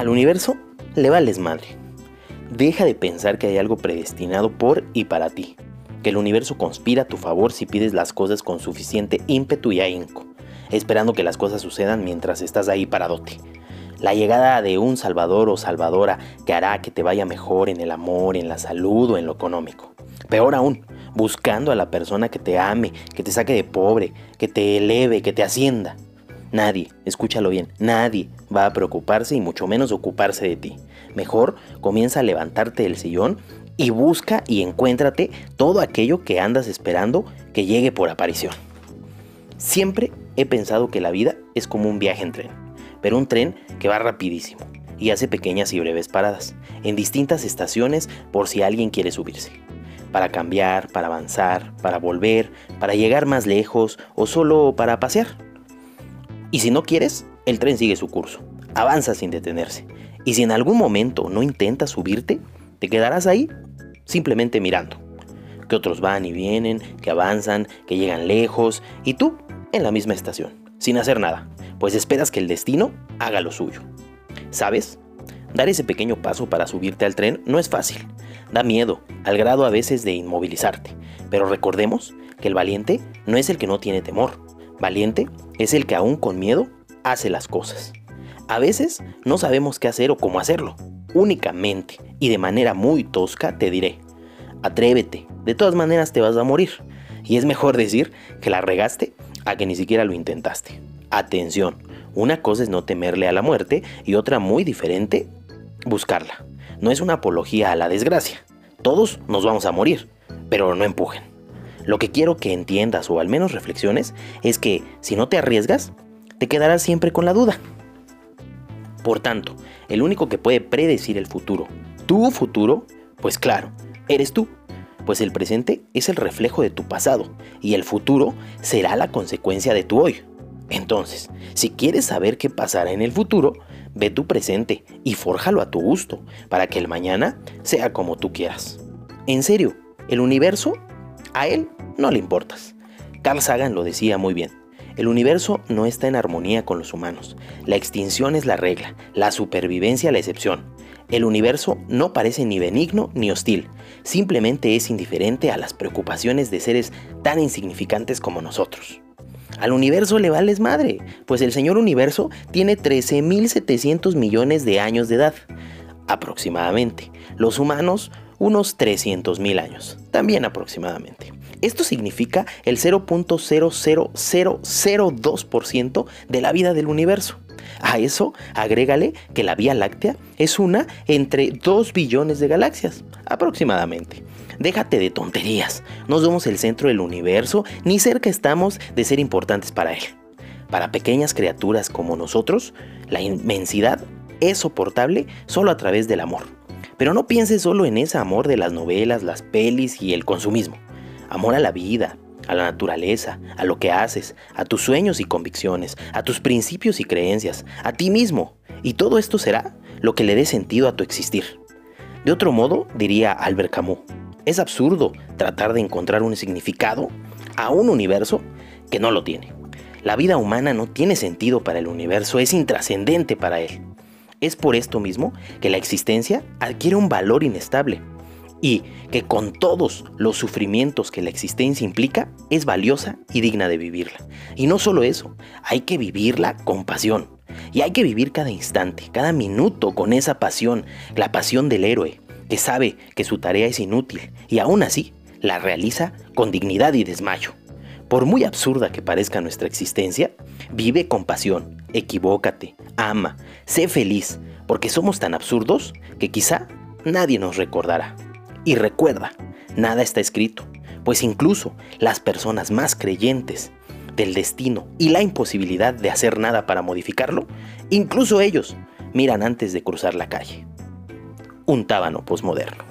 Al universo le vales madre. Deja de pensar que hay algo predestinado por y para ti, que el universo conspira a tu favor si pides las cosas con suficiente ímpetu y ahínco, esperando que las cosas sucedan mientras estás ahí paradote. La llegada de un salvador o salvadora que hará que te vaya mejor en el amor, en la salud o en lo económico. Peor aún, buscando a la persona que te ame, que te saque de pobre, que te eleve, que te ascienda. Nadie, escúchalo bien, nadie va a preocuparse y mucho menos ocuparse de ti. Mejor comienza a levantarte del sillón y busca y encuéntrate todo aquello que andas esperando que llegue por aparición. Siempre he pensado que la vida es como un viaje en tren, pero un tren que va rapidísimo y hace pequeñas y breves paradas en distintas estaciones por si alguien quiere subirse. Para cambiar, para avanzar, para volver, para llegar más lejos o solo para pasear. Y si no quieres, el tren sigue su curso, avanza sin detenerse. Y si en algún momento no intentas subirte, te quedarás ahí simplemente mirando. Que otros van y vienen, que avanzan, que llegan lejos, y tú en la misma estación, sin hacer nada, pues esperas que el destino haga lo suyo. ¿Sabes? Dar ese pequeño paso para subirte al tren no es fácil. Da miedo, al grado a veces de inmovilizarte. Pero recordemos que el valiente no es el que no tiene temor. Valiente es el que aún con miedo hace las cosas. A veces no sabemos qué hacer o cómo hacerlo. Únicamente y de manera muy tosca te diré, atrévete, de todas maneras te vas a morir. Y es mejor decir que la regaste a que ni siquiera lo intentaste. Atención, una cosa es no temerle a la muerte y otra muy diferente, buscarla. No es una apología a la desgracia. Todos nos vamos a morir, pero no empujen. Lo que quiero que entiendas o al menos reflexiones es que si no te arriesgas, te quedarás siempre con la duda. Por tanto, el único que puede predecir el futuro, tu futuro, pues claro, eres tú. Pues el presente es el reflejo de tu pasado y el futuro será la consecuencia de tu hoy. Entonces, si quieres saber qué pasará en el futuro, ve tu presente y fórjalo a tu gusto para que el mañana sea como tú quieras. En serio, el universo a él no le importas. Carl Sagan lo decía muy bien. El universo no está en armonía con los humanos. La extinción es la regla, la supervivencia la excepción. El universo no parece ni benigno ni hostil, simplemente es indiferente a las preocupaciones de seres tan insignificantes como nosotros. Al universo le vales madre, pues el señor universo tiene 13.700 millones de años de edad, aproximadamente. Los humanos unos 300.000 años, también aproximadamente. Esto significa el 0.00002% de la vida del universo. A eso agrégale que la Vía Láctea es una entre 2 billones de galaxias, aproximadamente. Déjate de tonterías, no somos el centro del universo ni cerca estamos de ser importantes para él. Para pequeñas criaturas como nosotros, la inmensidad es soportable solo a través del amor. Pero no pienses solo en ese amor de las novelas, las pelis y el consumismo. Amor a la vida, a la naturaleza, a lo que haces, a tus sueños y convicciones, a tus principios y creencias, a ti mismo. Y todo esto será lo que le dé sentido a tu existir. De otro modo, diría Albert Camus, es absurdo tratar de encontrar un significado a un universo que no lo tiene. La vida humana no tiene sentido para el universo, es intrascendente para él. Es por esto mismo que la existencia adquiere un valor inestable y que con todos los sufrimientos que la existencia implica, es valiosa y digna de vivirla. Y no solo eso, hay que vivirla con pasión. Y hay que vivir cada instante, cada minuto con esa pasión, la pasión del héroe, que sabe que su tarea es inútil y aún así la realiza con dignidad y desmayo. Por muy absurda que parezca nuestra existencia, vive con pasión, equivócate, ama, sé feliz, porque somos tan absurdos que quizá nadie nos recordará. Y recuerda, nada está escrito, pues incluso las personas más creyentes del destino y la imposibilidad de hacer nada para modificarlo, incluso ellos miran antes de cruzar la calle. Un tábano posmoderno.